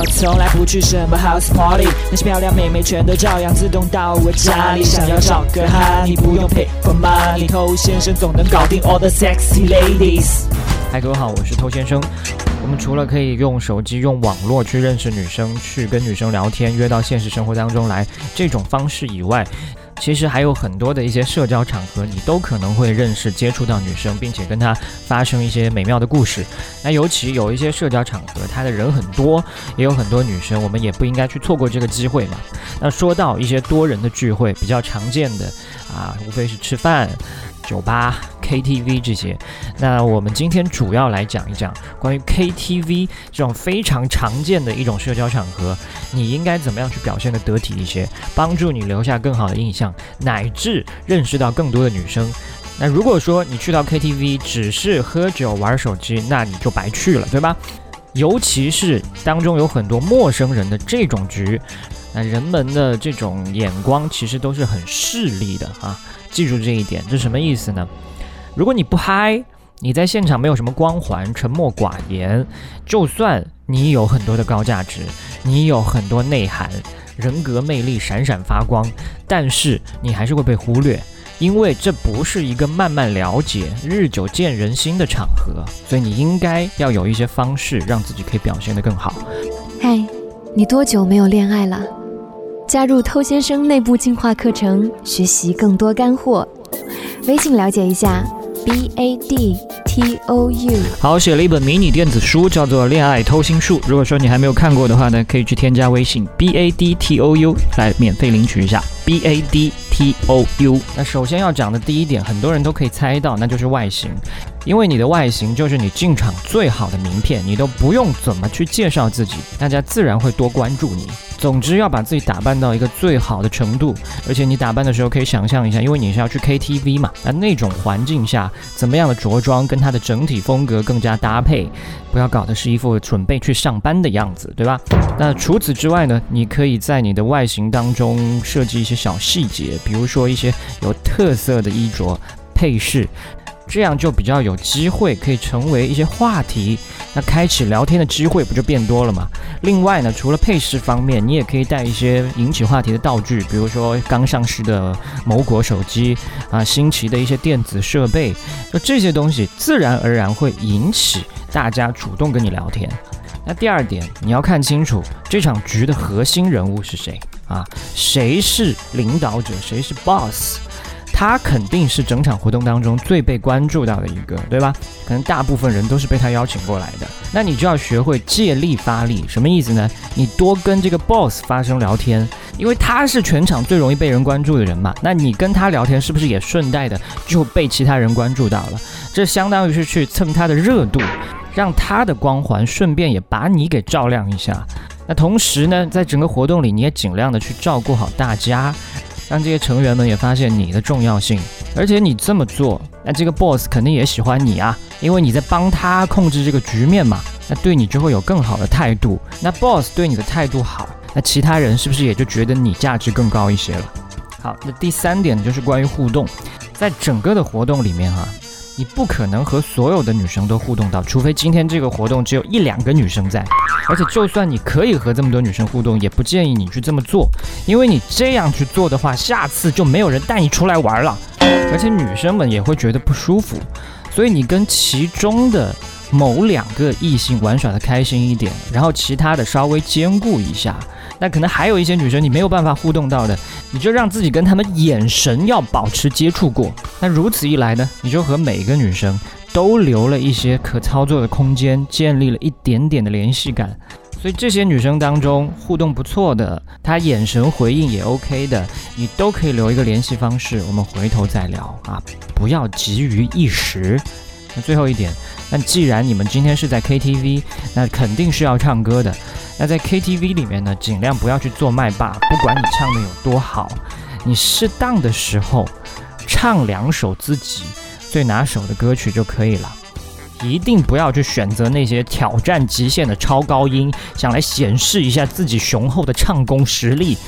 我从来不去什么 house party，那些漂亮妹妹全都照样自动到我家里。想要找个哈，你不用 pay for money，偷先生总能搞定 all the sexy ladies。嗨，各位好，我是偷先生。我们除了可以用手机、用网络去认识女生、去跟女生聊天、约到现实生活当中来这种方式以外，其实还有很多的一些社交场合，你都可能会认识、接触到女生，并且跟她发生一些美妙的故事。那尤其有一些社交场合，她的人很多，也有很多女生，我们也不应该去错过这个机会嘛。那说到一些多人的聚会，比较常见的啊，无非是吃饭、酒吧、KTV 这些。那我们今天主要来讲一讲关于 KTV 这种非常常见的一种社交场合，你应该怎么样去表现的得体一些，帮助你留下更好的印象，乃至认识到更多的女生。那如果说你去到 KTV 只是喝酒玩手机，那你就白去了，对吧？尤其是当中有很多陌生人的这种局，那人们的这种眼光其实都是很势利的啊！记住这一点，这什么意思呢？如果你不嗨，你在现场没有什么光环，沉默寡言，就算你有很多的高价值，你有很多内涵，人格魅力闪闪发光，但是你还是会被忽略，因为这不是一个慢慢了解、日久见人心的场合，所以你应该要有一些方式让自己可以表现得更好。嗨，你多久没有恋爱了？加入偷先生内部进化课程，学习更多干货。微信了解一下，b a d t o u。好，写了一本迷你电子书，叫做《恋爱偷心术》。如果说你还没有看过的话呢，可以去添加微信 b a d t o u 来免费领取一下 b a d t o u。那首先要讲的第一点，很多人都可以猜到，那就是外形，因为你的外形就是你进场最好的名片，你都不用怎么去介绍自己，大家自然会多关注你。总之要把自己打扮到一个最好的程度，而且你打扮的时候可以想象一下，因为你是要去 KTV 嘛，那那种环境下，怎么样的着装跟它的整体风格更加搭配，不要搞的是一副准备去上班的样子，对吧？那除此之外呢，你可以在你的外形当中设计一些小细节，比如说一些有特色的衣着配饰。这样就比较有机会可以成为一些话题，那开启聊天的机会不就变多了吗？另外呢，除了配饰方面，你也可以带一些引起话题的道具，比如说刚上市的某国手机啊，新奇的一些电子设备，那这些东西自然而然会引起大家主动跟你聊天。那第二点，你要看清楚这场局的核心人物是谁啊？谁是领导者？谁是 boss？他肯定是整场活动当中最被关注到的一个，对吧？可能大部分人都是被他邀请过来的。那你就要学会借力发力，什么意思呢？你多跟这个 boss 发生聊天，因为他是全场最容易被人关注的人嘛。那你跟他聊天，是不是也顺带的就被其他人关注到了？这相当于是去蹭他的热度，让他的光环顺便也把你给照亮一下。那同时呢，在整个活动里，你也尽量的去照顾好大家。让这些成员们也发现你的重要性，而且你这么做，那这个 boss 肯定也喜欢你啊，因为你在帮他控制这个局面嘛，那对你就会有更好的态度。那 boss 对你的态度好，那其他人是不是也就觉得你价值更高一些了？好，那第三点就是关于互动，在整个的活动里面哈。你不可能和所有的女生都互动到，除非今天这个活动只有一两个女生在。而且，就算你可以和这么多女生互动，也不建议你去这么做，因为你这样去做的话，下次就没有人带你出来玩了，而且女生们也会觉得不舒服。所以，你跟其中的某两个异性玩耍的开心一点，然后其他的稍微兼顾一下。那可能还有一些女生你没有办法互动到的，你就让自己跟她们眼神要保持接触过。那如此一来呢，你就和每个女生都留了一些可操作的空间，建立了一点点的联系感。所以这些女生当中互动不错的，她眼神回应也 OK 的，你都可以留一个联系方式，我们回头再聊啊，不要急于一时。那最后一点，那既然你们今天是在 KTV，那肯定是要唱歌的。那在 KTV 里面呢，尽量不要去做麦霸，不管你唱的有多好，你适当的时候唱两首自己最拿手的歌曲就可以了，一定不要去选择那些挑战极限的超高音，想来显示一下自己雄厚的唱功实力，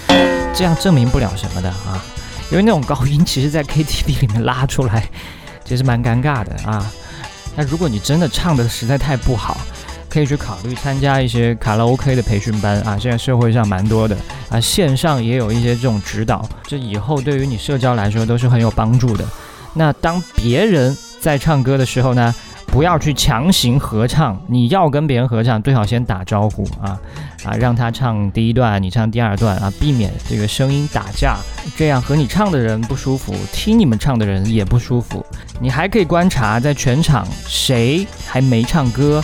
这样证明不了什么的啊，因为那种高音其实在 KTV 里面拉出来，其实蛮尴尬的啊。那如果你真的唱的实在太不好，可以去考虑参加一些卡拉 OK 的培训班啊。现在社会上蛮多的啊，线上也有一些这种指导，这以后对于你社交来说都是很有帮助的。那当别人在唱歌的时候呢？不要去强行合唱，你要跟别人合唱，最好先打招呼啊 啊，让他唱第一段，你唱第二段啊，避免这个声音打架，这样和你唱的人不舒服，听你们唱的人也不舒服。你还可以观察，在全场谁还没唱歌，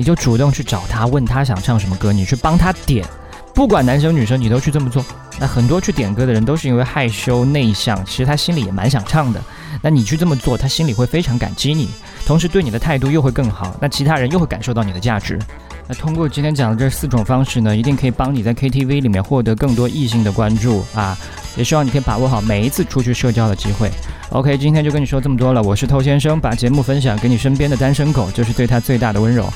你就主动去找他，问他想唱什么歌，你去帮他点，不管男生女生，你都去这么做。那很多去点歌的人都是因为害羞内向，其实他心里也蛮想唱的。那你去这么做，他心里会非常感激你。同时对你的态度又会更好，那其他人又会感受到你的价值。那通过今天讲的这四种方式呢，一定可以帮你在 KTV 里面获得更多异性的关注啊！也希望你可以把握好每一次出去社交的机会。OK，今天就跟你说这么多了，我是偷先生，把节目分享给你身边的单身狗，就是对他最大的温柔。